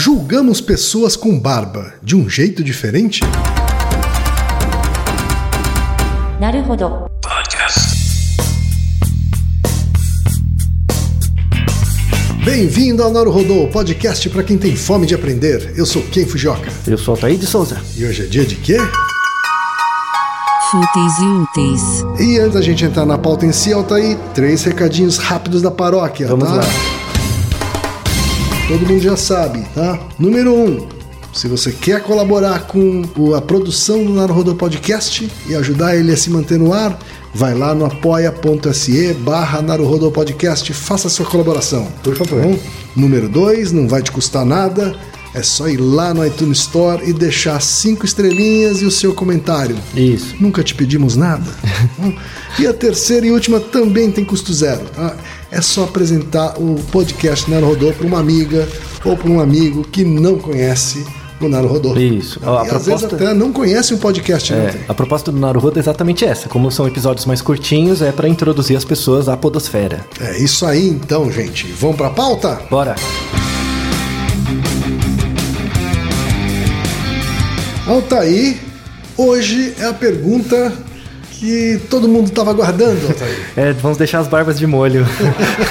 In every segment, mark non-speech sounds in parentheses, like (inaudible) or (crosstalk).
Julgamos pessoas com barba de um jeito diferente? Naruhodo. Bem-vindo ao Nauro Rodô, podcast para quem tem fome de aprender. Eu sou Ken Fujioka. Eu sou Altair de Souza. E hoje é dia de quê? fúteis e úteis. E antes da gente entrar na pauta em si, Altair, três recadinhos rápidos da paróquia, Vamos tá? Lá. Todo mundo já sabe, tá? Número um, se você quer colaborar com a produção do Naruhodô Podcast e ajudar ele a se manter no ar, vai lá no apoia.se barra Naruhodô Podcast, faça sua colaboração. Por favor. Número dois, não vai te custar nada, é só ir lá no iTunes Store e deixar cinco estrelinhas e o seu comentário. Isso. Nunca te pedimos nada. Hum. (laughs) e a terceira e última também tem custo zero. Tá? É só apresentar o podcast Naruhodô para uma amiga ou para um amigo que não conhece o Naruhodô. Isso. Ó, a E às vezes proposta- até não conhece um podcast. É, Não tem. a proposta do Naruhodo é exatamente essa. Como são episódios mais curtinhos, é para introduzir as pessoas à podosfera. é isso aí então, gente. Vamos para a pauta? Bora! Altair, hoje é a pergunta que todo mundo estava aguardando. É, vamos deixar as barbas de molho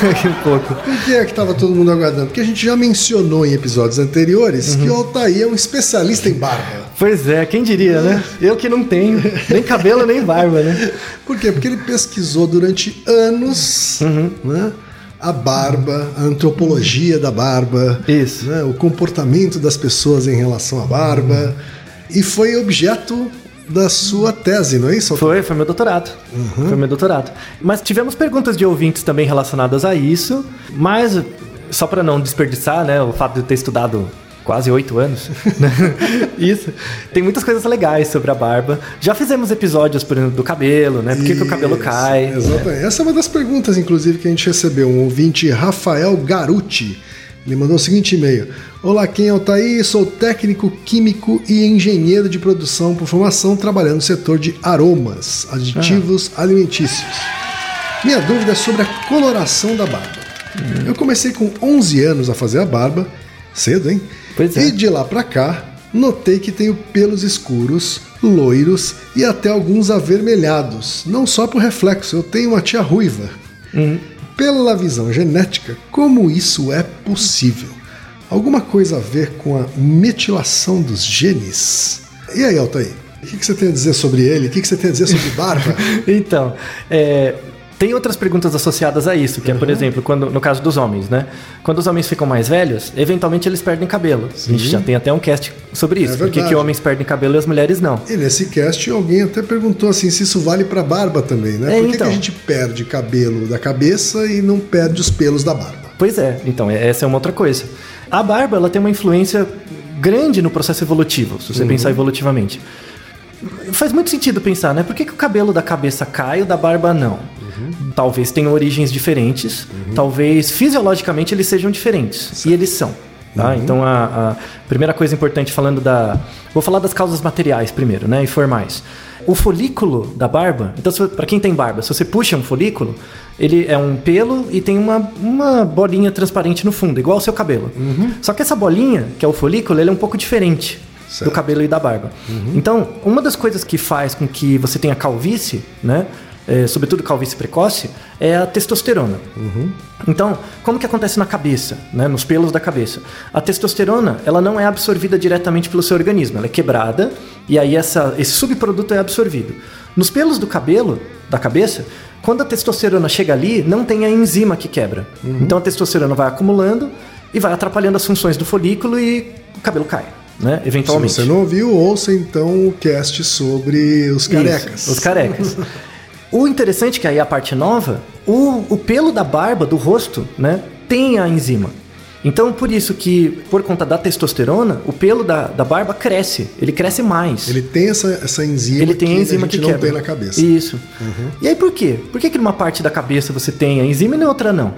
aqui (laughs) um pouco. Por que é que estava todo mundo aguardando? Porque a gente já mencionou em episódios anteriores Uhum. que o Altair é um especialista em barba. Pois é, quem diria, né? Eu que não tenho nem cabelo nem barba, né? Por quê? Porque ele pesquisou durante anos Uhum. né, a barba, a antropologia da barba, Isso. né, o comportamento das pessoas em relação à barba, e foi objeto da sua tese, não é isso? Foi, foi meu doutorado. Foi meu doutorado. Mas tivemos perguntas de ouvintes também relacionadas a isso, mas só para não desperdiçar, né, o fato de eu ter estudado quase oito anos, (laughs) né, isso, tem muitas coisas legais sobre a barba. Já fizemos episódios, por exemplo, do cabelo, né, por que, que o cabelo cai. Exatamente. Essa é uma das perguntas, inclusive, que a gente recebeu. Um ouvinte, Rafael Garuti. Ele mandou o seguinte e-mail: Olá, quem é o Thaí? Sou técnico químico e engenheiro de produção por formação, trabalhando no setor de aromas, aditivos Ah. alimentícios. Minha dúvida é sobre a coloração da barba. Eu comecei com 11 anos a fazer a barba, cedo, hein? Pois é. E de lá pra cá, notei que tenho pelos escuros, loiros e até alguns avermelhados. Não só por reflexo, eu tenho uma tia ruiva. Pela visão genética, como isso é possível? Alguma coisa a ver com a metilação dos genes? E aí, Altair? O que que você tem a dizer sobre ele? O que que você tem a dizer sobre barba? (laughs) Então, é, tem outras perguntas associadas a isso, que é, por exemplo, quando, no caso dos homens, né? Quando os homens ficam mais velhos, eventualmente eles perdem cabelo. A gente já tem até um cast sobre isso. É por que, que homens perdem cabelo e as mulheres não? E nesse cast alguém até perguntou assim se isso vale pra barba também, né? É, Por que, que então. a gente perde cabelo da cabeça e não perde os pelos da barba? Pois é, então, é- essa é uma outra coisa. A barba, ela tem uma influência grande no processo evolutivo, se você pensar evolutivamente. Faz muito sentido pensar, né? Por que, que o cabelo da cabeça cai e o da barba não? Talvez tenham origens diferentes, talvez fisiologicamente eles sejam diferentes. E eles são. Tá? Então, a, a primeira coisa importante falando da. Vou falar das causas materiais primeiro, né? E formais. O folículo da barba, então, para quem tem barba, se você puxa um folículo, ele é um pelo e tem uma, uma bolinha transparente no fundo, igual ao seu cabelo. Só que essa bolinha, que é o folículo, ele é um pouco diferente Certo. do cabelo e da barba. Então, uma das coisas que faz com que você tenha calvície, né? É, sobretudo calvície precoce, é a testosterona. Então, como que acontece na cabeça, né, nos pelos da cabeça? A testosterona, ela não é absorvida diretamente pelo seu organismo, ela é quebrada e aí essa, esse subproduto é absorvido. Nos pelos do cabelo, da cabeça, quando a testosterona chega ali, não tem a enzima que quebra. Então a testosterona vai acumulando e vai atrapalhando as funções do folículo e o cabelo cai, né, Se eventualmente. você não ouviu, ouça então o cast sobre os carecas. Isso, os carecas. (laughs) o interessante é que aí a parte nova, o, o pelo da barba, do rosto, né, tem a enzima. Então, por isso que, por conta da testosterona, o pelo da, da barba cresce. Ele cresce mais. Ele tem essa, essa enzima Ele tem a enzima a gente que não quebra. tem na cabeça. Isso. E aí por quê? Por que, que numa parte da cabeça você tem a enzima e na outra não?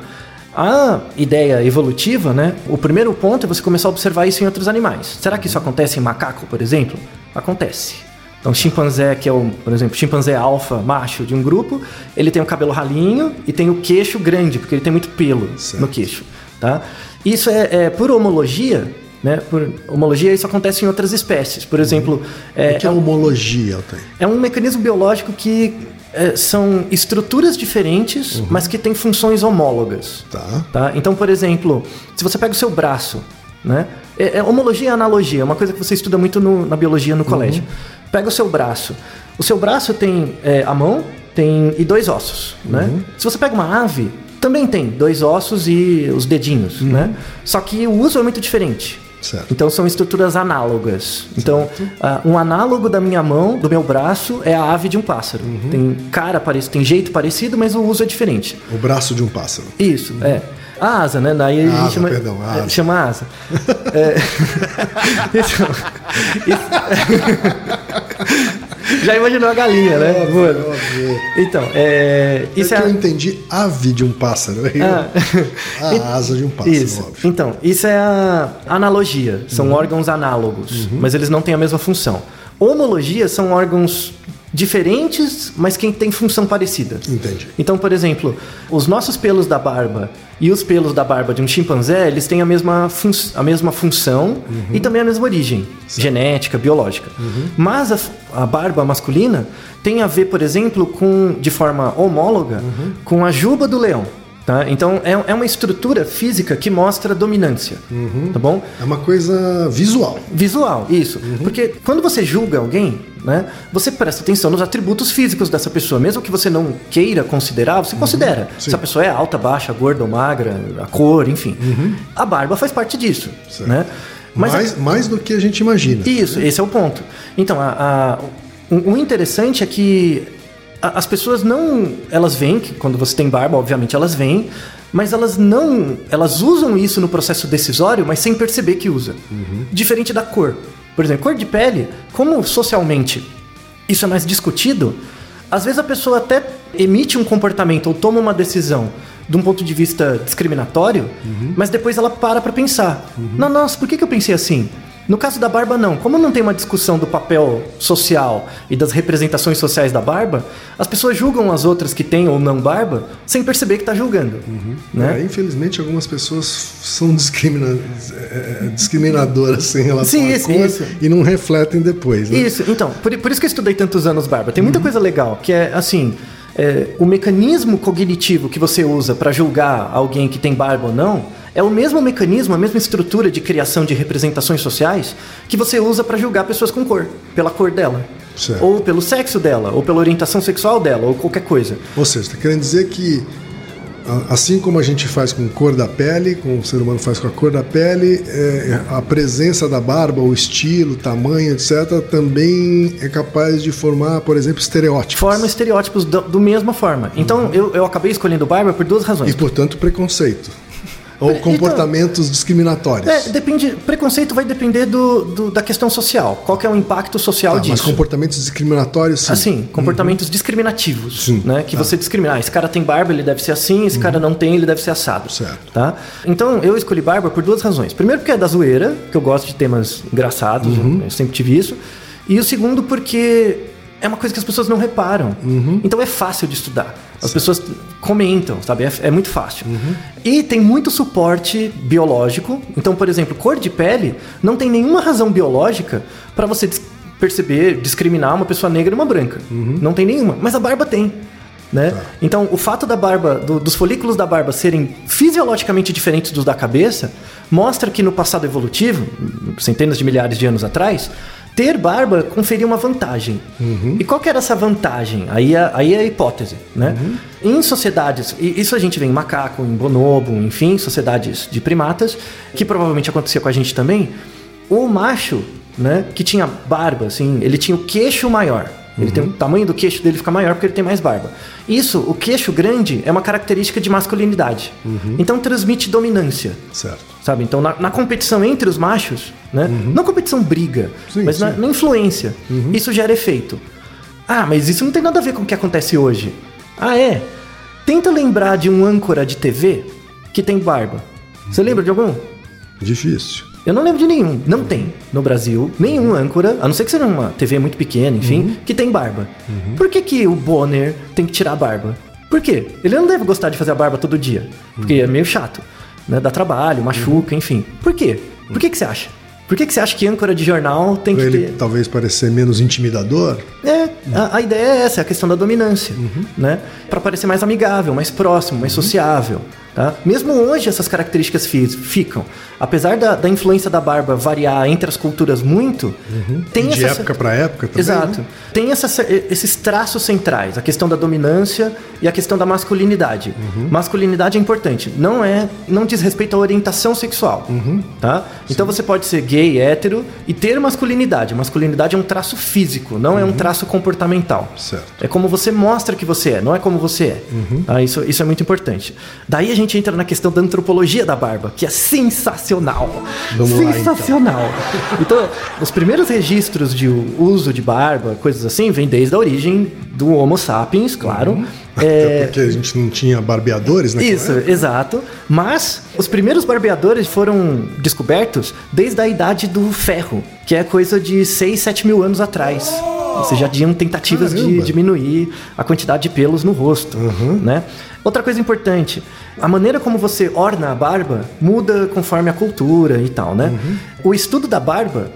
A ideia evolutiva, né? O primeiro ponto é você começar a observar isso em outros animais. Será que isso acontece em macaco, por exemplo? Acontece. Então, chimpanzé, que é o, por exemplo, chimpanzé alfa, macho de um grupo, ele tem o cabelo ralinho e tem o queixo grande, porque ele tem muito pelo Certo. no queixo, tá? Isso é, é por homologia, Né? Por homologia, isso acontece em outras espécies. Por exemplo, é, O que é homologia, Altair? é um mecanismo biológico que é, são estruturas diferentes, mas que têm funções homólogas. Tá. Tá? Então, por exemplo, se você pega o seu braço, né? É, é homologia e analogia, é uma coisa que você estuda muito no- na biologia no colégio. Pega o seu braço. O seu braço tem é, a mão tem, e dois ossos, né? Se você pega uma ave, também tem dois ossos e os dedinhos, né? Só que o uso é muito diferente. Certo. Então são estruturas análogas. Então, ah, um análogo da minha mão, do meu braço, é a ave de um pássaro. Tem cara parecido, tem jeito parecido, mas o uso é diferente. O braço de um pássaro. Isso, é. A asa, né? Daí a gente Asa, chama, perdão, a é, asa. chama asa. É, (laughs) então, isso- já imaginou a galinha, né? Voando. Óbvio. Então, é, isso é é, eu entendi ave de um pássaro. eu- Ah. A asa de um pássaro, Isso. óbvio. Então, isso é a analogia. São Uhum. órgãos análogos, mas eles não têm a mesma função. Homologia são órgãos diferentes, mas que têm função parecida. Entendi. Então, por exemplo, os nossos pelos da barba e os pelos da barba de um chimpanzé, eles têm a mesma, a mesma função e também a mesma origem genética, biológica. Mas a, a barba masculina tem a ver, por exemplo, com de forma homóloga com a juba do leão. Tá? Então, é, é uma estrutura física que mostra dominância. Tá bom? É uma coisa visual. Visual, isso. Porque quando você julga alguém, né, você presta atenção nos atributos físicos dessa pessoa. Mesmo que você não queira considerar, você considera. Se a pessoa é alta, baixa, gorda ou magra, a cor, enfim. A barba faz parte disso. Certo. Né? Mas a- mais, mais do que a gente imagina. isso, esse é o ponto. Então, a- a- o, interessante é que as pessoas não. Elas veem, que quando você tem barba, obviamente elas veem, mas elas não. Elas usam isso no processo decisório, mas sem perceber que usa. Diferente da cor. Por exemplo, cor de pele, como socialmente isso é mais discutido, às vezes a pessoa até emite um comportamento ou toma uma decisão de um ponto de vista discriminatório, mas depois ela para pra pensar. Não, nossa, por que, que eu pensei assim? No caso da barba, não. Como não tem uma discussão do papel social e das representações sociais da barba, as pessoas julgam as outras que têm ou não barba sem perceber que está julgando. Né? É, infelizmente, algumas pessoas são discrimina- é, é, discriminadoras em relação Sim, à isso, cor isso. e não refletem depois. Né? Isso, então, por, por isso que eu estudei tantos anos barba. Tem muita coisa legal, que é assim. é, o mecanismo cognitivo que você usa para julgar alguém que tem barba ou não é o mesmo mecanismo, a mesma estrutura de criação de representações sociais que você usa para julgar pessoas com cor, pela cor dela. Certo. Ou pelo sexo dela, ou pela orientação sexual dela, ou qualquer coisa. Ou seja, está querendo dizer que assim como a gente faz com cor da pele, como o ser humano faz com a cor da pele, é, a presença da barba, o estilo, tamanho, etc., também é capaz de formar, por exemplo, estereótipos. Forma estereótipos do mesma forma. Então, eu, eu acabei escolhendo barba por duas razões. E, portanto, preconceito. Ou Então- comportamentos discriminatórios. É, depende. Preconceito vai depender do, do- da questão social. Qual que é o impacto social Tá, disso? mas comportamentos discriminatórios, sim. Assim, comportamentos discriminativos, Sim, né? Que tá. você discrimina. Ah, esse cara tem barba, ele deve ser assim. Esse cara não tem, ele deve ser assado. Certo. Tá? Então, eu escolhi barba por duas razões. Primeiro, porque é da zoeira, que eu gosto de temas engraçados, eu sempre tive isso. E o segundo, porque é uma coisa que as pessoas não reparam. Então, é fácil de estudar. As pessoas comentam, sabe? É, é muito fácil. E tem muito suporte biológico. Então, por exemplo, cor de pele não tem nenhuma razão biológica para você dis- perceber, discriminar uma pessoa negra e uma branca. Não tem nenhuma. Mas a barba tem. Né? Então, o fato da barba, do- dos folículos da barba serem fisiologicamente diferentes dos da cabeça, mostra que no passado evolutivo, centenas de milhares de anos atrás, ter barba conferia uma vantagem. E qual que era essa vantagem? Aí é, aí é a hipótese, né? Em sociedades, e isso a gente vê em macaco, em bonobo, enfim, sociedades de primatas, que provavelmente acontecia com a gente também, o macho, né, que tinha barba, assim, ele tinha o queixo maior. Ele tem o tamanho do queixo dele fica maior porque ele tem mais barba. Isso, o queixo grande é uma característica de masculinidade. Então transmite dominância. Certo. Sabe? Então, na, na competição entre os machos, né? Não competição briga, Sim, mas na, sim. na influência, isso gera efeito. Ah, mas isso não tem nada a ver com o que acontece hoje. Ah, é? Tenta lembrar de um âncora de TV que tem barba. Você lembra de algum? Difícil. Eu não lembro de nenhum. Não tem no Brasil nenhum âncora, a não ser que seja uma TV muito pequena, enfim, que tem barba. Por que, que o Bonner tem que tirar a barba? Por quê? Ele não deve gostar de fazer a barba todo dia, porque é meio chato. Né? Dá trabalho, machuca, enfim. Por quê? Por que, que você acha? Por que, que você acha que âncora de jornal tem Pra que ele ter. talvez parecer menos intimidador. É, a, a ideia é essa, é a questão da dominância, Uhum. né? Para parecer mais amigável, mais próximo, mais sociável. Tá? Mesmo hoje essas características fi- ficam. Apesar da, da influência da barba variar entre as culturas muito, tem Uhum. de essa- época para época também. Exato. né? Tem essa- esses traços centrais, a questão da dominância e a questão da masculinidade. Uhum. Masculinidade é importante, não é, não diz respeito à orientação sexual, Uhum. tá? Então você pode ser gay, hétero e ter masculinidade. Masculinidade é um traço físico, não é um traço comportamental. Uhum. Certo. É como você mostra que você é, não é como você é. Uhum. Tá? Isso, isso é muito importante. Daí a gente entra na questão da antropologia da barba, que é sensacional. Vamos lá, então. sensacional. Então, os primeiros registros de uso de barba, coisas assim, vem desde a origem do Homo sapiens, claro. Até É, porque a gente não tinha barbeadores, né? isso, exato. Mas os primeiros barbeadores foram descobertos desde a idade do ferro, que é coisa de 6, 7 mil anos atrás. Seja, já tinham tentativas de Caramba. diminuir a quantidade de pelos no rosto, né? Outra coisa importante, a maneira como você orna a barba muda conforme a cultura e tal, né? O estudo da barba,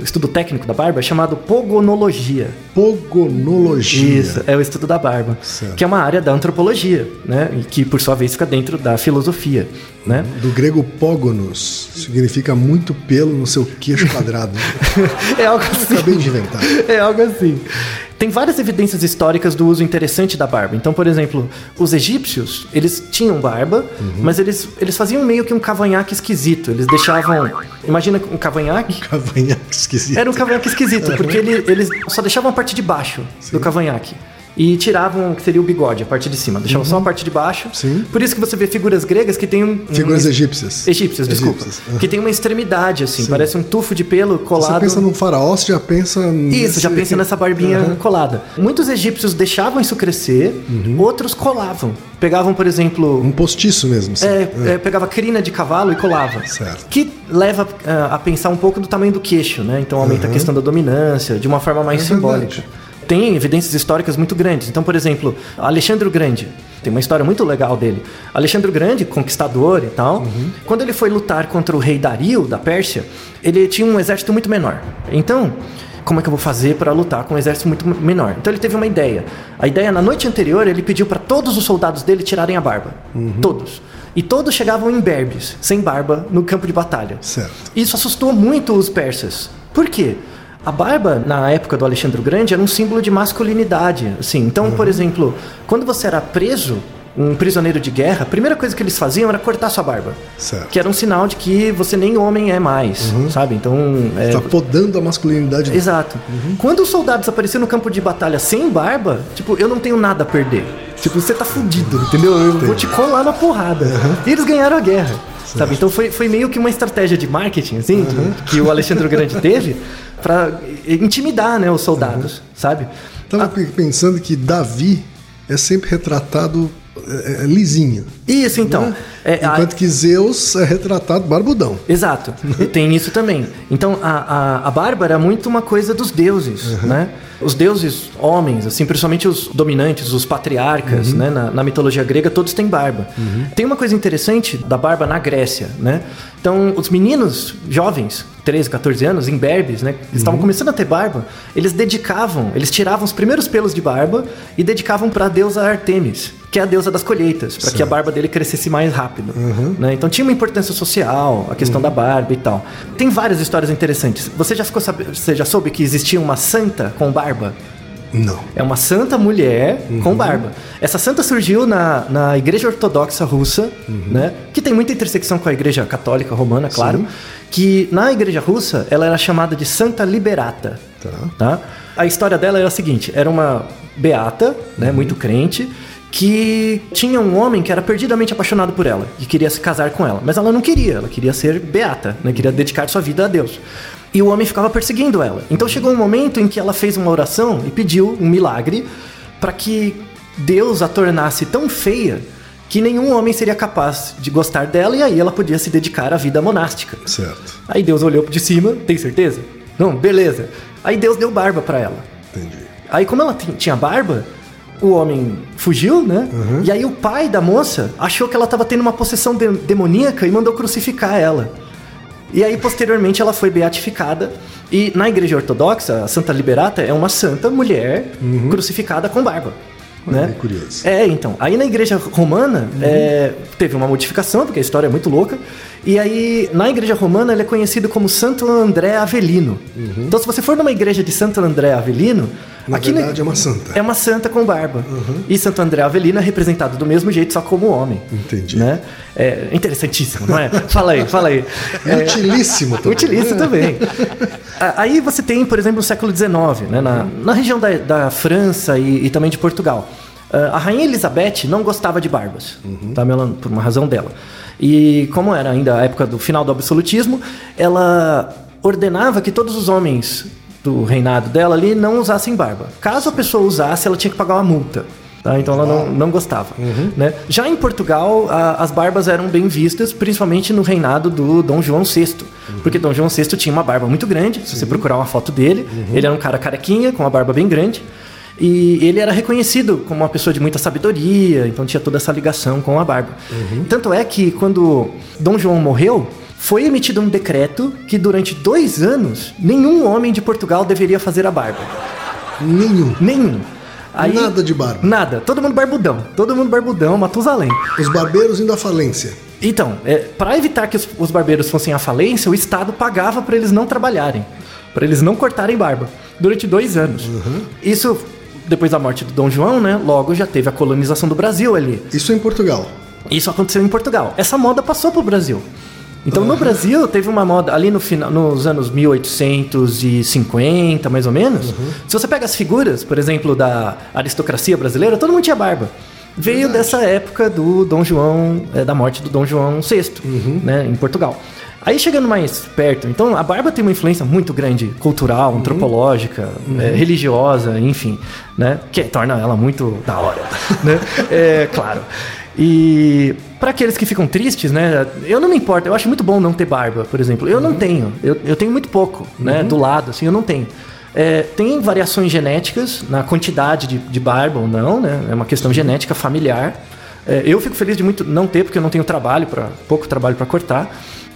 o estudo técnico da barba é chamado pogonologia. Pogonologia. Isso, é o estudo da barba, Certo. que é uma área da antropologia, né? E que por sua vez fica dentro da filosofia, né? Do grego pógonos, significa muito pelo no seu queixo (laughs) quadrado. É algo assim. Acabei de inventar. É algo assim. Tem várias evidências históricas do uso interessante da barba. Então, por exemplo, os egípcios, eles tinham barba, mas eles, eles faziam meio que um cavanhaque esquisito. Eles deixavam. Imagina um cavanhaque. Cavanhaque esquisito. Era um cavanhaque esquisito, porque ele- eles só deixavam a parte de baixo do cavanhaque. E tiravam o que seria o bigode, a parte de cima. Deixavam só a parte de baixo. Sim. Por isso que você vê figuras gregas que tem um. um- Figuras egípcias. Egípcias, desculpa. Egípcias, aham. Que tem uma extremidade, assim, parece um tufo de pelo colado. Você pensa num faraó, você já pensa. Isso, já nesse- pensa nessa barbinha colada. Muitos egípcios deixavam isso crescer, outros colavam. Pegavam, por exemplo, Um postiço mesmo. assim. é, é, pegava crina de cavalo e colava. Certo. Que leva ah, a pensar um pouco do tamanho do queixo, né? Então aumenta a questão da dominância de uma forma mais É simbólica. verdade. Tem evidências históricas muito grandes. Então, por exemplo, Alexandre o Grande. Tem uma história muito legal dele. Alexandre o Grande, conquistador e tal, quando ele foi lutar contra o rei Dario da Pérsia, ele tinha um exército muito menor. Então, como é que eu vou fazer para lutar com um exército muito menor? Então ele teve uma ideia. A ideia na noite anterior ele pediu para todos os soldados dele tirarem a barba, todos. E todos chegavam imberbes, sem barba, no campo de batalha. Certo. Isso assustou muito os persas. Por quê? A barba, na época do Alexandre o Grande, era um símbolo de masculinidade. Assim. Então, por exemplo, quando você era preso, um prisioneiro de guerra, a primeira coisa que eles faziam era cortar sua barba. Certo. Que era um sinal de que você nem homem é mais, sabe? Então, é, Tá podando a masculinidade. Exato. Quando os soldados apareciam no campo de batalha sem barba, tipo, eu não tenho nada a perder. Tipo, você tá fudido, entendeu? Eu vou te colar na porrada. E eles ganharam a guerra. Sabe? Então foi, foi meio que uma estratégia de marketing, assim, que o Alexandre o Grande teve pra intimidar, né, os soldados, sabe? Tava pe- pensando que Davi é sempre retratado é, é, lisinho. Isso, então. É, a- Enquanto que Zeus é retratado barbudão. Exato, e (laughs) tem isso também. Então a, a, a barba era muito uma coisa dos deuses, né? Os deuses homens, assim, principalmente os dominantes, os patriarcas, né? Na, na mitologia grega, todos têm barba. Tem uma coisa interessante da barba na Grécia, né? Então, os meninos jovens, 13, 14 anos, imberbes, né? Que estavam começando a ter barba, eles dedicavam, eles tiravam os primeiros pelos de barba e dedicavam para a deusa Artemis, que é a deusa das colheitas, para que a barba dele crescesse mais rápido. né? Então tinha uma importância social, a questão da barba e tal. Tem várias histórias interessantes. Você já ficou sabe, você já soube que existia uma santa com barba? Não. É uma santa mulher com barba. Essa santa surgiu na, na igreja ortodoxa russa, né? Que tem muita intersecção com a igreja católica romana, claro. Que na igreja russa ela era chamada de Santa Liberata. Tá. tá? A história dela era a seguinte: era uma beata, né? Muito crente. Que tinha um homem que era perdidamente apaixonado por ela e queria se casar com ela, mas ela não queria, ela queria ser beata, né? queria dedicar sua vida a Deus. E o homem ficava perseguindo ela. Então chegou um momento em que ela fez uma oração e pediu um milagre para que Deus a tornasse tão feia que nenhum homem seria capaz de gostar dela e aí ela podia se dedicar à vida monástica. Certo. Aí Deus olhou de cima, tem certeza? Não, beleza. Aí Deus deu barba para ela. Entendi. Aí como ela ti- tinha barba, o homem fugiu, né? E aí o pai da moça achou que ela estava tendo uma possessão de- demoníaca e mandou crucificar ela. E aí, posteriormente, ela foi beatificada. E na igreja ortodoxa, a Santa Liberata é uma santa mulher crucificada com barba. Né? que curioso. É, então. Aí na igreja romana é, teve uma modificação, porque a história é muito louca. E aí, na igreja romana, ele é conhecido como Santo André Avelino. Então, se você for numa igreja de Santo André Avelino. Na aqui verdade, é uma santa. é uma santa com barba. E Santo André Avelino é representado do mesmo jeito, só como homem. Entendi. Né? É interessantíssimo, não é? (laughs) fala aí, fala aí. E utilíssimo também. Utiliza também. A- Aí você tem, por exemplo, no século XIX, né, na, na região da, da França e, e também de Portugal. Ah, A rainha Elizabeth não gostava de barbas, tá, Ela- por uma razão dela. E como era ainda a época do final do absolutismo, ela ordenava que todos os homens do reinado dela ali não usassem barba. Caso a pessoa usasse, ela tinha que pagar uma multa. tá? Então ela não, não gostava. né? Já em Portugal, a- as barbas eram bem vistas, principalmente no reinado do Dom João VI. Porque Dom João VI tinha uma barba muito grande. Se você procurar uma foto dele, ele era um cara carequinha, com uma barba bem grande. E ele era reconhecido como uma pessoa de muita sabedoria, então tinha toda essa ligação com a barba. Tanto é que quando Dom João morreu, foi emitido um decreto que durante dois anos nenhum homem de Portugal deveria fazer a barba. Nenhum. Nenhum. Nada de barba. Nada. Todo mundo barbudão. Todo mundo barbudão, Matusalém. Os barbeiros indo à falência. Então, é, para evitar que os, os barbeiros fossem à falência, o Estado pagava para eles não trabalharem, para eles não cortarem barba, durante dois anos. Isso, depois da morte do Dom João, né? Logo já teve a colonização do Brasil ali. Isso é em Portugal. Isso aconteceu em Portugal. Essa moda passou pro Brasil. Então no Brasil teve uma moda ali no final, nos anos 1850, mais ou menos. Se você pega as figuras, por exemplo, da aristocracia brasileira, todo mundo tinha barba. Veio dessa época do Dom João, eh, da morte do Dom João VI, né, em Portugal. Aí chegando mais perto, então a barba tem uma influência muito grande, cultural, antropológica, eh, religiosa, enfim, né, que torna ela muito da hora, (laughs) né? É, claro. E para aqueles que ficam tristes, né? Eu não me importo, eu acho muito bom não ter barba, por exemplo. Eu não tenho, eu, eu tenho muito pouco, né? Do lado, assim, eu não tenho. É, tem variações genéticas na quantidade de, de barba ou não, né? É uma questão genética familiar. É, eu fico feliz de muito não ter, porque eu não tenho trabalho para pouco trabalho para cortar.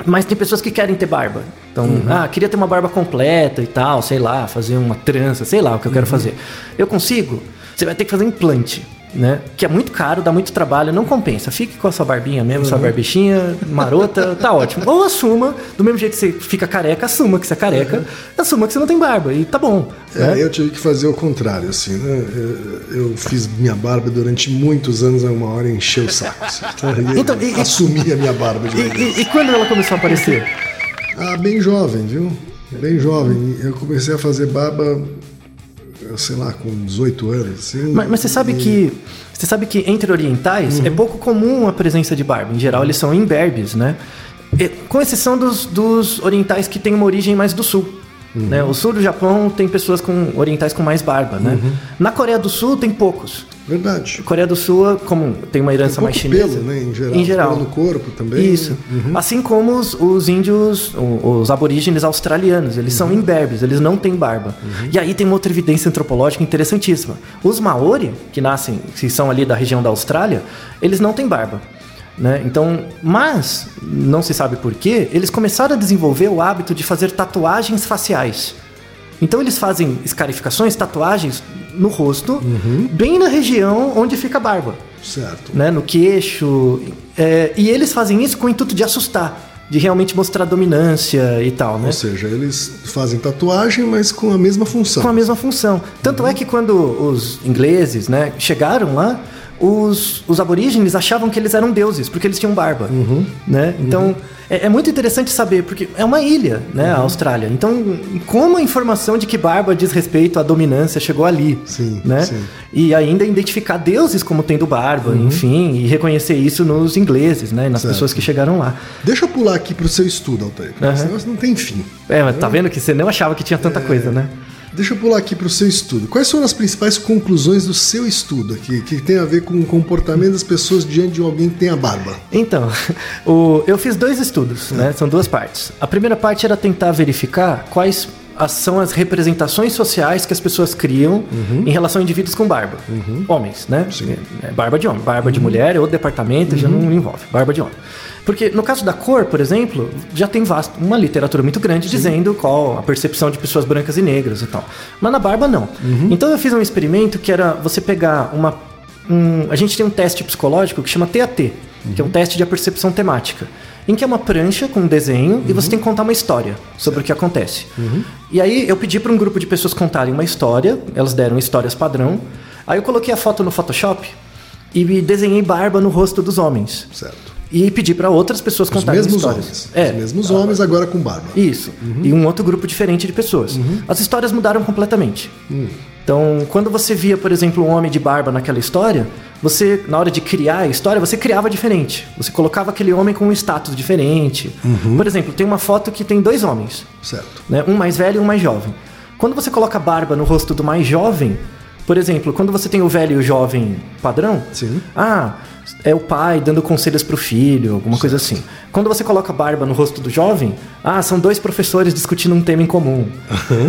Mas tem pessoas que querem ter barba. Então, ah, queria ter uma barba completa e tal, sei lá, fazer uma trança, sei lá o que eu quero fazer. Eu consigo? Você vai ter que fazer implante. Né? Que é muito caro, dá muito trabalho, não compensa. Fique com a sua barbinha mesmo, sua barbichinha marota, (laughs) tá ótimo. Ou assuma, do mesmo jeito que você fica careca, assuma que você é careca, assuma que você não tem barba, e tá bom. É, né? eu tive que fazer o contrário, assim, né? Eu, eu fiz minha barba durante muitos anos, a uma hora encheu o saco. assim. E Então, e- assumi a minha barba de E, e- e quando ela começou a aparecer? Ah, bem jovem, viu? Bem jovem. Eu comecei a fazer barba, sei lá, com 18 anos. Assim, Mas, mas você sabe que você sabe que entre orientais Uhum. é pouco comum a presença de barba. Em geral, eles são imberbes, né? E- com exceção dos, dos orientais que têm uma origem mais do sul. Uhum. Né? O sul do Japão tem pessoas com orientais com mais barba, né? Uhum. Na Coreia do Sul tem poucos. Verdade. A Coreia do Sul, como tem uma herança Pouco mais chinesa, pelo, né? Em geral. em geral. Pelo no corpo também. Isso. Uhum. Assim como os, os índios, os aborígenes australianos, eles Uhum. são imberbes, eles não têm barba. E aí tem uma outra evidência antropológica interessantíssima. Os Maori, que nascem, que são ali da região da Austrália, eles não têm barba. Né? Então, mas não se sabe por quê, eles começaram a desenvolver o hábito de fazer tatuagens faciais. Então eles fazem escarificações, tatuagens no rosto, Uhum. bem na região onde fica a barba Certo. né, no queixo. é, e eles fazem isso com o intuito de assustar, de realmente mostrar dominância e tal, né? Ou seja, eles fazem tatuagem, mas com a mesma função. Com a mesma função. Tanto é que quando os ingleses né, chegaram lá, os, os aborígenes achavam que eles eram deuses, porque eles tinham barba. Né? Então, é, é muito interessante saber, porque é uma ilha, né, a Austrália. Então, como a informação de que barba diz respeito à dominância chegou ali? Sim, né? sim. E ainda identificar deuses como tendo barba, enfim, e reconhecer isso nos ingleses, né, nas Certo. pessoas que chegaram lá. Deixa eu pular aqui pro seu estudo, Altair. porque Esse negócio não tem fim. É, mas tá vendo que você não achava que tinha tanta coisa, né? Deixa eu pular aqui pro seu estudo. Quais foram as principais conclusões do seu estudo aqui, que tem a ver com o comportamento das pessoas diante de alguém que tem a barba? Então, (laughs) o- eu fiz dois estudos, né? São duas partes. A primeira parte era tentar verificar quais as- são as representações sociais que as pessoas criam em relação a indivíduos com barba. Homens, né? É, Barba de homem. Barba de mulher é outro departamento, já não envolve. Barba de homem. Porque no caso da cor, por exemplo, já tem vasto, uma literatura muito grande dizendo qual a percepção de pessoas brancas e negras e tal. Mas na barba, não. Então eu fiz um experimento que era você pegar uma. um- a gente tem um teste psicológico que chama TAT, que é um teste de percepção temática. Em que é uma prancha com um desenho e você tem que contar uma história sobre o que acontece. E aí eu pedi para um grupo de pessoas contarem uma história, elas deram histórias padrão. Aí eu coloquei a foto no Photoshop e desenhei barba no rosto dos homens. Certo. E pedi para outras pessoas Os contarem mesmos histórias. homens. É, Os mesmos homens agora com barba. isso. E um outro grupo diferente de pessoas. As histórias mudaram completamente. Então, quando você via, por exemplo, um homem de barba naquela história, você, na hora de criar a história, você criava diferente. Você colocava aquele homem com um status diferente. Por exemplo, tem uma foto que tem dois homens, Certo. né? um mais velho e um mais jovem. Quando você coloca barba no rosto do mais jovem, por exemplo, quando você tem o velho e o jovem padrão, Sim. ah, é o pai dando conselhos pro filho, alguma coisa assim. Quando você coloca barba no rosto do jovem, ah, são dois professores discutindo um tema em comum.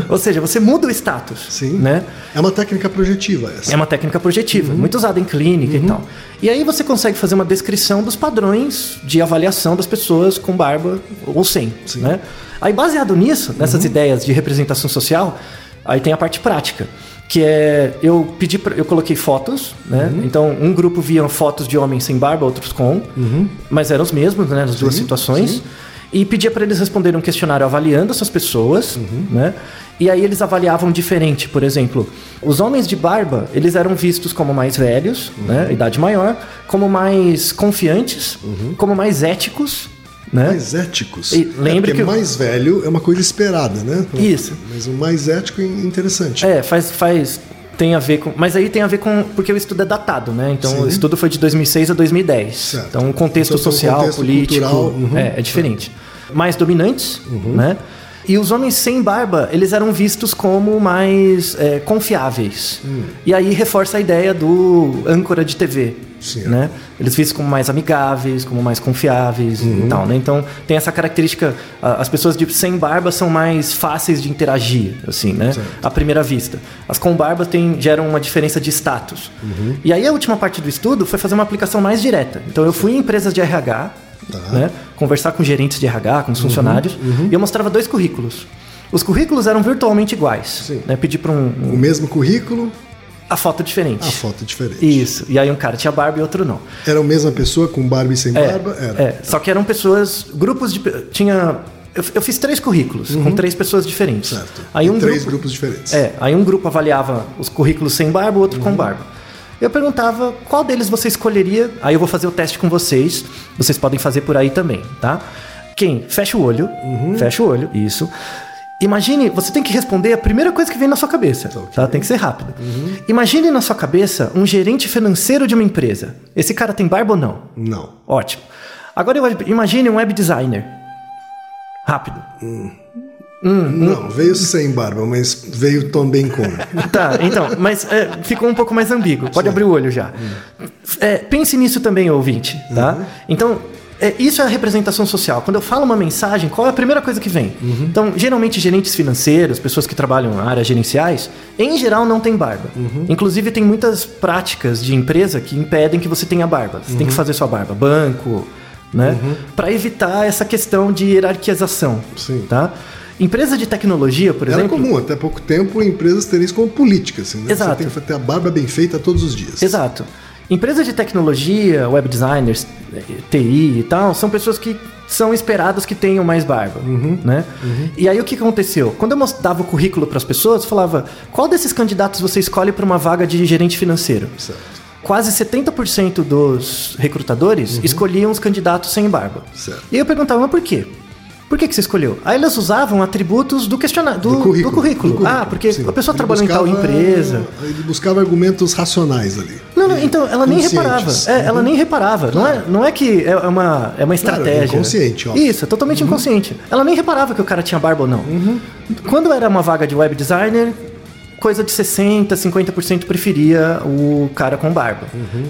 Ou seja, você muda o status, Sim. né? É uma técnica projetiva essa. É uma técnica projetiva, muito usada em clínica e tal. E aí você consegue fazer uma descrição dos padrões de avaliação das pessoas com barba ou sem, né? Aí baseado nisso, nessas ideias de representação social, aí tem a parte prática, que é eu pedi pra, eu coloquei fotos, né? Então um grupo via fotos de homens sem barba, outros com, mas eram os mesmos, né, nas duas situações. E pedia para eles responderem um questionário avaliando essas pessoas, né? E aí eles avaliavam diferente, por exemplo, os homens de barba, eles eram vistos como mais velhos, né, idade maior, como mais confiantes, como mais éticos, né? Mais éticos. E lembre é porque que mais velho é uma coisa esperada, né? Isso. Mas o mais ético é interessante. É, faz, faz. Tem a ver com. Mas aí tem a ver com. Porque o estudo é datado, né? Então Sim. o estudo foi de 2006 a 2010. Certo. Então o contexto Então, social, contexto político. uhum. é, é diferente. Mais dominantes, né? E os homens sem barba, eles eram vistos como mais é, confiáveis. Hum. E aí reforça a ideia do âncora de TV. Né? Eles vistos como mais amigáveis, como mais confiáveis Uhum. e tal, né? Então tem essa característica. As pessoas de sem barba são mais fáceis de interagir, assim, né? À primeira vista. As com barba tem, geram uma diferença de status. Uhum. E aí a última parte do estudo foi fazer uma aplicação mais direta. Então eu fui em empresas de RH, Tá. né? Conversar com gerentes de RH, com os funcionários, e eu mostrava dois currículos. Os currículos eram virtualmente iguais. Né? Pedi para um, um- O mesmo currículo, a foto diferente. a foto é diferente. Isso. E aí um cara tinha barba e outro não. Era a mesma pessoa com barba e sem É, barba? Era. é, só que eram pessoas, grupos de. Tinha. Eu, eu fiz três currículos com três pessoas diferentes. Uhum. Certo. Aí um três grupo, grupos diferentes. É, aí um grupo avaliava os currículos sem barba, o outro Uhum. com barba. Eu perguntava qual deles você escolheria. Aí eu vou fazer o teste com vocês. Vocês podem fazer por aí também, tá? Quem? Fecha o olho. Uhum. Fecha o olho, isso. Imagine, você tem que responder a primeira coisa que vem na sua cabeça, ok. Uhum. tá? Tem que ser rápido. Imagine na sua cabeça um gerente financeiro de uma empresa. Esse cara tem barba ou não? Não. Ótimo. Agora eu imagine um web designer. Rápido. Não, veio sem barba, mas veio também com. (laughs) Tá, então, mas é, ficou um pouco mais ambíguo. Pode abrir o olho já. É, pense nisso também, ouvinte, tá? Então, é, isso é a representação social. Quando eu falo uma mensagem, qual é a primeira coisa que vem? Então, geralmente, gerentes financeiros, pessoas que trabalham na área gerenciais, em geral não tem barba. Inclusive, tem muitas práticas de empresa que impedem que você tenha barba. Você tem que fazer sua barba. Banco, né? Para evitar essa questão de hierarquização. Sim. Tá? Empresa de tecnologia, por Era exemplo. comum, até pouco tempo, empresas terem isso como política. Assim, né? Exato. Você tem que ter a barba bem feita todos os dias. Exato. Empresas de tecnologia, web designers, TI e tal, são pessoas que são esperadas que tenham mais barba, né? E aí o que aconteceu? Quando eu mostrava o currículo para as pessoas, falava: "Qual desses candidatos você escolhe para uma vaga de gerente financeiro?" Certo. Quase 70% dos recrutadores escolhiam os candidatos sem barba. Certo. E eu perguntava: "Mas por quê?" Por que, que você escolheu? Aí elas usavam atributos do questionário, do, Do currículo, do currículo, Ah, porque sim. a pessoa Ele trabalhou em tal empresa. Ele buscava argumentos racionais ali. Não, não, então ela nem reparava. É, ela nem reparava. Não é, não é que é uma, é uma Claro, estratégia. inconsciente, óbvio. Isso, é totalmente inconsciente. Ela nem reparava que o cara tinha barba ou não. Quando era uma vaga de web designer, coisa de 60%, 50% preferia o cara com barba.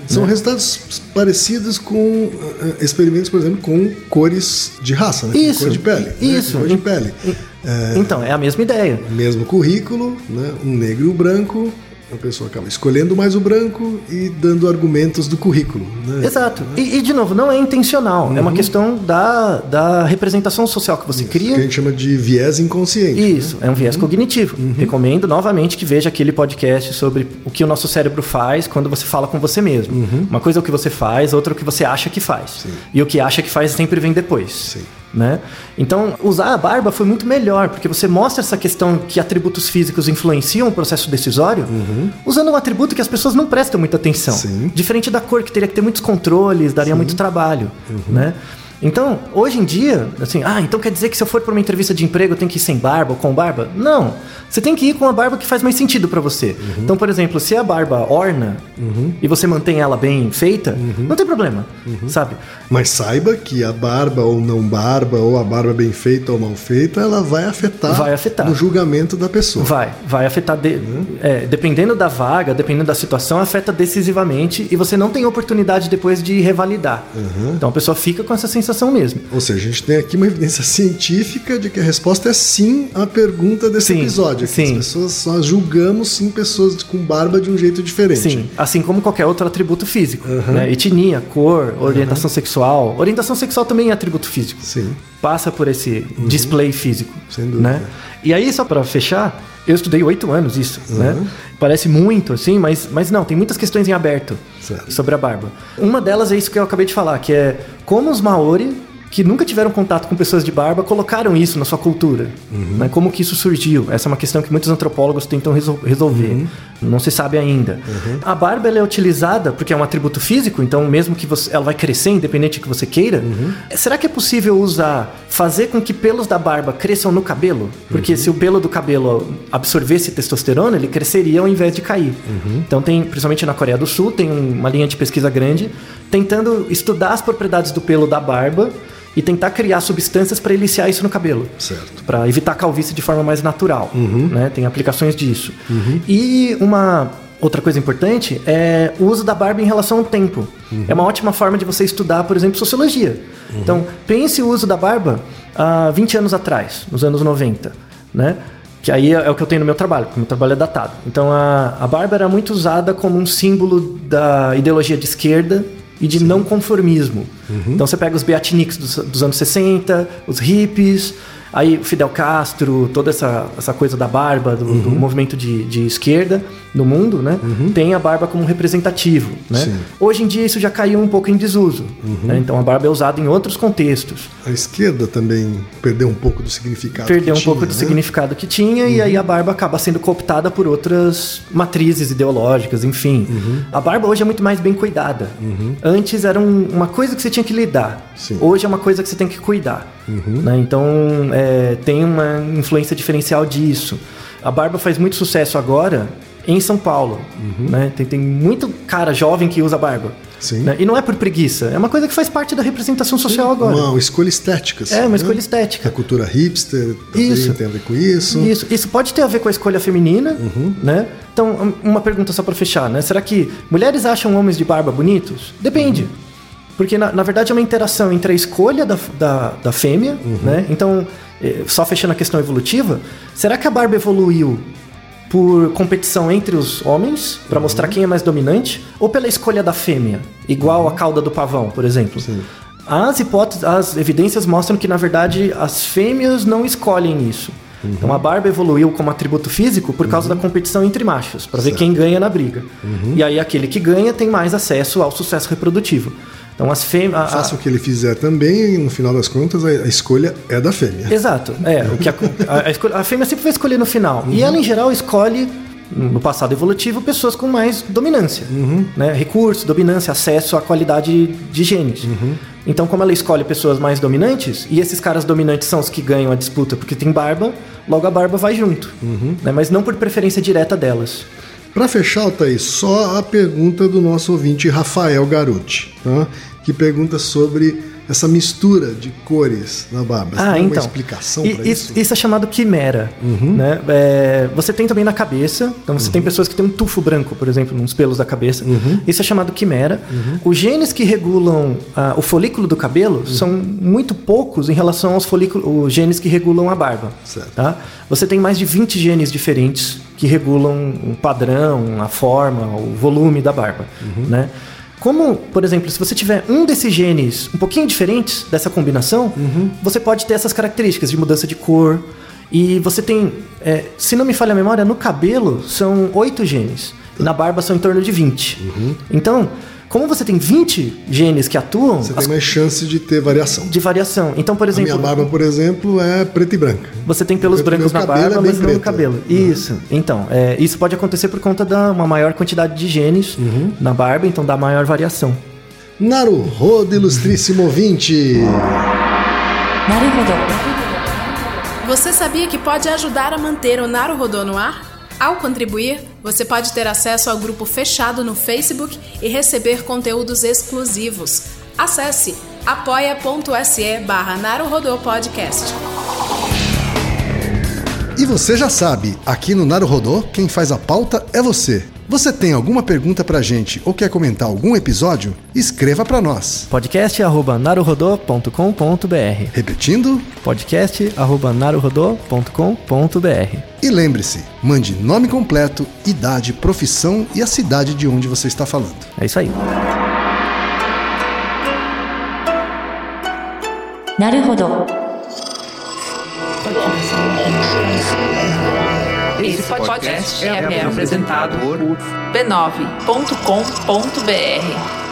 São resultados parecidos com eh, experimentos, por exemplo, com cores de raça, né? Com Isso, Cor de pele. né? isso. Com Cor de pele. Então, é a mesma ideia. Mesmo currículo, né? um negro e um branco, a pessoa acaba escolhendo mais o branco e dando argumentos do currículo. Né? Exato. E, e, de novo, não é intencional. É uma questão da, da representação social que você Isso, cria. Que a gente chama de viés inconsciente. Isso, é um viés cognitivo. Recomendo novamente que veja aquele podcast sobre o que o nosso cérebro faz quando você fala com você mesmo. Uma coisa é o que você faz, outra é o que você acha que faz. E o que acha que faz sempre vem depois. Sim. Né? Então, usar a barba foi muito melhor, porque você mostra essa questão que atributos físicos influenciam o processo decisório, usando um atributo que as pessoas não prestam muita atenção. Sim. Diferente da cor, que teria que ter muitos controles, daria muito trabalho. Né? Então, hoje em dia, assim, ah, então quer dizer que se eu for para uma entrevista de emprego eu tenho que ir sem barba ou com barba? Não. Você tem que ir com a barba que faz mais sentido para você. Então, por exemplo, se a barba orna e você mantém ela bem feita, não tem problema, sabe? Mas saiba que a barba ou não barba, ou a barba bem feita ou mal feita, ela vai afetar, Vai afetar. no julgamento da pessoa. Vai, vai afetar, de- é, dependendo da vaga, dependendo da situação, afeta decisivamente e você não tem oportunidade depois de revalidar. Então a pessoa fica com essa sensação mesmo. Ou seja, a gente tem aqui uma evidência científica de que a resposta é sim à pergunta desse Sim, episódio. Sim. As pessoas, nós julgamos sim pessoas com barba de um jeito diferente. Sim, assim como qualquer outro atributo físico. Né? Etnia, cor, orientação sexual. Orientação sexual também é atributo físico. Sim. Passa por esse display físico. Sem dúvida. Né? E aí, só para fechar, eu estudei oito anos isso. Né? Parece muito, assim, mas, mas não, tem muitas questões em aberto Certo. sobre a barba. Uma delas é isso que eu acabei de falar, que é como os Maori que nunca tiveram contato com pessoas de barba colocaram isso na sua cultura. Né? Como que isso surgiu? Essa é uma questão que muitos antropólogos tentam resol- resolver. Não se sabe ainda. A barba é utilizada porque é um atributo físico, então mesmo que você, ela vai crescer independente do que você queira. Será que é possível usar, fazer com que pelos da barba cresçam no cabelo? Porque se o pelo do cabelo absorvesse testosterona, ele cresceria ao invés de cair. Então tem, principalmente na Coreia do Sul, tem um- uma linha de pesquisa grande tentando estudar as propriedades do pelo da barba e tentar criar substâncias para eliciar isso no cabelo. Certo. Para evitar calvície de forma mais natural. Né? Tem aplicações disso. E uma outra coisa importante é o uso da barba em relação ao tempo. É uma ótima forma de você estudar, por exemplo, sociologia. Então, pense o uso da barba há 20 anos atrás, nos anos 90. Né? Que aí é o que eu tenho no meu trabalho, porque meu trabalho é datado. Então, a, a barba era muito usada como um símbolo da ideologia de esquerda e de não conformismo. Então você pega os beatniks dos, dos anos 60, os hippies, aí o Fidel Castro, toda essa, essa coisa da barba, do, do movimento de, de esquerda no mundo, né? Tem a barba como representativo, né? Sim. Hoje em dia isso já caiu um pouco em desuso. né? Então a barba é usada em outros contextos. A esquerda também perdeu um pouco do significado. Perdeu que um pouco tinha, do né? significado que tinha e aí a barba acaba sendo cooptada por outras matrizes ideológicas, enfim. A barba hoje é muito mais bem cuidada. Antes era um- uma coisa que você tinha que lidar. Sim. Hoje é uma coisa que você tem que cuidar. Né? Então é, tem uma influência diferencial disso. A barba faz muito sucesso agora em São Paulo. né? Tem, tem muito cara jovem que usa barba. Sim. né? E não é por preguiça, é uma coisa que faz parte da representação social agora. Uma escolha estética. assim, É, uma né? escolha estética. A cultura hipster também Isso. tem a ver com isso. Isso, isso pode ter a ver com a escolha feminina, Uhum. né? Então, um- uma pergunta só para fechar, né? Será que mulheres acham homens de barba bonitos? Depende. Uhum. Porque, na, na verdade, é uma interação entre a escolha da, da, da fêmea, Uhum. né? Então, eh, só fechando a questão evolutiva, será que a barba evoluiu por competição entre os homens, para Uhum. mostrar quem é mais dominante, ou pela escolha da fêmea, igual a cauda do pavão, por exemplo? Sim. As hipóteses, as evidências mostram que na verdade as fêmeas não escolhem isso. Então a barba evoluiu como atributo físico por causa da competição entre machos, para ver quem ganha na briga. E aí aquele que ganha tem mais acesso ao sucesso reprodutivo. Então as fêmeas. Faça o que ele fizer também, e no final das contas, a, a escolha é da fêmea. Exato. É, o que a, a, a escolha- a fêmea sempre vai escolher no final. E ela, em geral, escolhe, no passado evolutivo, pessoas com mais dominância. Né? Recursos, dominância, acesso à qualidade de genes. Então, como ela escolhe pessoas mais dominantes, e esses caras dominantes são os que ganham a disputa porque tem barba, logo a barba vai junto. Né? Mas não por preferência direta delas. Para fechar, Thaís, só a pergunta do nosso ouvinte Rafael Garuti, tá? que pergunta sobre essa mistura de cores na barba? Você Ah, então. uma explicação para isso, isso? é chamado quimera. Né? É, você tem também na cabeça. Então você tem pessoas que têm um tufo branco, por exemplo, nos pelos da cabeça. Isso é chamado quimera. Os genes que regulam ah, o folículo do cabelo são muito poucos em relação aos folículos, os genes que regulam a barba. Certo. Tá? Você tem mais de 20 genes diferentes que regulam o padrão, a forma, o volume da barba. Né? Como, por exemplo, se você tiver um desses genes um pouquinho diferentes dessa combinação, você pode ter essas características de mudança de cor. E você tem, é, se não me falha a memória, no cabelo são oito genes. E na barba são em torno de 20. Então, como você tem 20 genes que atuam. Você as... tem mais chance de ter variação. De variação. Então, por exemplo. A minha barba, por exemplo, é preta e branca. Você tem pelos brancos na barba, é mas preto. não no cabelo. Uhum. Isso. Então, é, isso pode acontecer por conta da uma maior quantidade de genes uhum. na barba, então dá maior variação. Naruhodo, ilustríssimo ouvinte! Naruhodo. Você sabia que pode ajudar a manter o Naruhodo no ar? Ao contribuir, você pode ter acesso ao grupo fechado no Facebook e receber conteúdos exclusivos. Acesse apoia.se barra Podcast. E você já sabe, aqui no Naruhodô, quem faz a pauta é você. Você tem alguma pergunta pra gente ou quer comentar algum episódio? Escreva pra nós. podcast@naruhodô.com.br. Repetindo, podcast@naruhodô.com.br. E lembre-se, mande nome completo, idade, profissão e a cidade de onde você está falando. É isso aí. Naruhodo. Esse podcast é, é apresentado por b9.com.br.